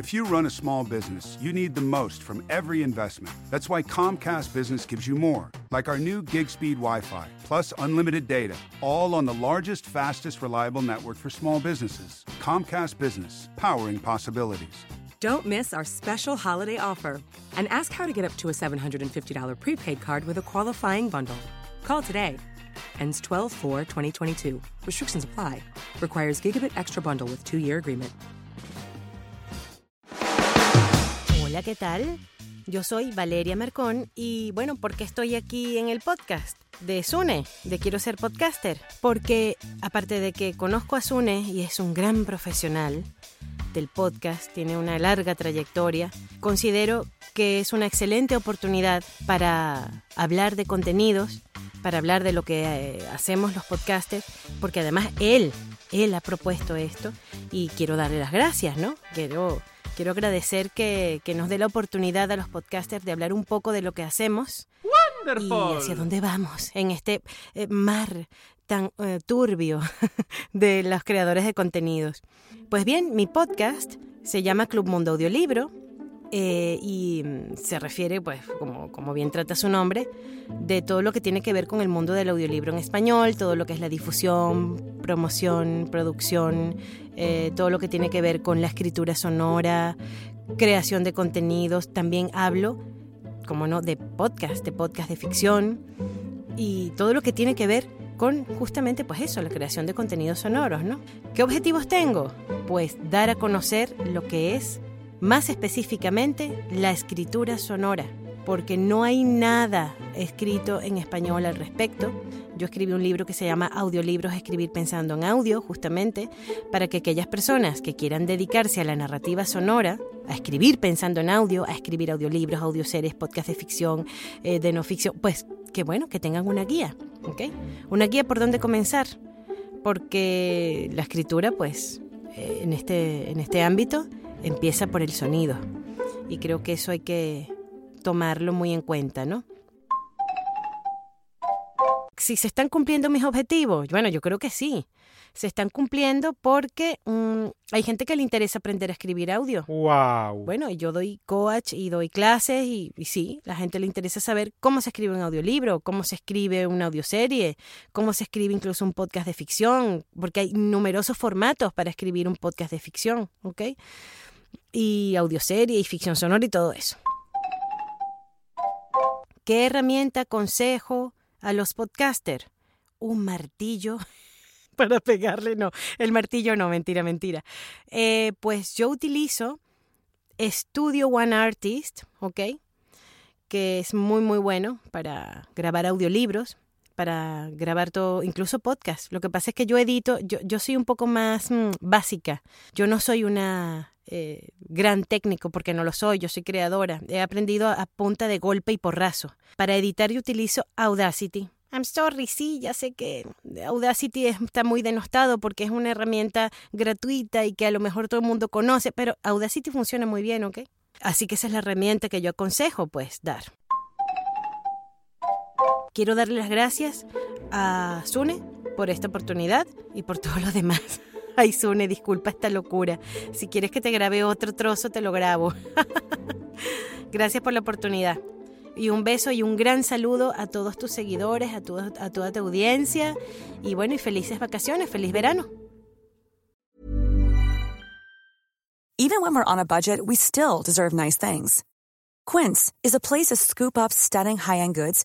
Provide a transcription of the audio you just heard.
If you run a small business, you need the most from every investment. That's why Comcast Business gives you more, like our new gig speed Wi Fi, plus unlimited data, all on the largest, fastest, reliable network for small businesses. Comcast Business, powering possibilities. Don't miss our special holiday offer and ask how to get up to a $750 prepaid card with a qualifying bundle. Call today. Ends 12 4 2022. Restrictions apply. Requires Gigabit Extra Bundle with two year agreement. Hola, ¿qué tal? Yo soy Valeria Mercón y bueno, ¿por qué estoy aquí en el podcast? De Sune, de Quiero ser podcaster. Porque aparte de que conozco a Sune y es un gran profesional del podcast, tiene una larga trayectoria, considero que es una excelente oportunidad para hablar de contenidos, para hablar de lo que eh, hacemos los podcasters, porque además él, él ha propuesto esto y quiero darle las gracias, ¿no? Quiero quiero agradecer que, que, nos dé la oportunidad a los podcasters de hablar un poco de lo que hacemos Wonderful. y hacia dónde vamos en este eh, mar tan eh, turbio de los creadores de contenidos. Pues bien, mi podcast se llama Club Mundo Audiolibro eh, y se refiere, pues, como, bien trata su nombre, de todo lo que tiene que ver con el mundo del audiolibro en español, todo lo que es la difusión, promoción, producción, eh, todo lo que tiene que ver con la escritura sonora, creación de contenidos. También hablo, como no, de podcast, de podcast de ficción y todo lo que tiene que ver con justamente pues eso, la creación de contenidos sonoros, ¿no? ¿Qué objetivos tengo? Pues dar a conocer lo que es más específicamente la escritura sonora. porque no hay nada escrito en español al respecto. Yo escribí un libro que se llama Audiolibros, escribir pensando en audio, justamente, para que aquellas personas que quieran dedicarse a la narrativa sonora, a escribir pensando en audio, a escribir audiolibros, audioseries, podcasts de ficción, eh, de no ficción, pues que bueno, que tengan una guía, ¿ok? Una guía por dónde comenzar, porque la escritura, pues, eh, en, este, en este ámbito, empieza por el sonido. Y creo que eso hay que tomarlo muy en cuenta, ¿no? Si se están cumpliendo mis objetivos, bueno, yo creo que sí. Se están cumpliendo porque mm, hay gente que le interesa aprender a escribir audio. ¡Wow! Bueno, yo doy coach y doy clases y, y sí, la gente le interesa saber cómo se escribe un audiolibro, cómo se escribe una audioserie, cómo se escribe incluso un podcast de ficción, porque hay numerosos formatos para escribir un podcast de ficción, ¿ok? Y audioserie y ficción sonora y todo eso. ¿Qué herramienta aconsejo a los podcasters? Un martillo para pegarle, no, el martillo no, mentira, mentira. Eh, pues yo utilizo Studio One Artist, ¿ok? Que es muy, muy bueno para grabar audiolibros, para grabar todo, incluso podcast. Lo que pasa es que yo edito, yo, yo soy un poco más mm, básica. Yo no soy una eh, gran técnico porque no lo soy, yo soy creadora. He aprendido a, a punta de golpe y porrazo. Para editar yo utilizo Audacity. I'm sorry, sí, ya sé que Audacity es- está muy denostado porque es una herramienta gratuita y que a lo mejor todo el mundo conoce, pero Audacity funciona muy bien, ¿ok? Así que esa es la herramienta que yo aconsejo, pues, dar. Quiero darle las gracias a Sune por esta oportunidad y por todo lo demás. Ay, Sune, disculpa esta locura. Si quieres que te grabe otro trozo, te lo grabo. Gracias por la oportunidad. Y un beso y un gran saludo a todos tus seguidores, a, a toda tu audiencia. Y bueno, y felices vacaciones, feliz verano. Even when we're on a budget, we still deserve nice things. Quince is a place to scoop up stunning high-end goods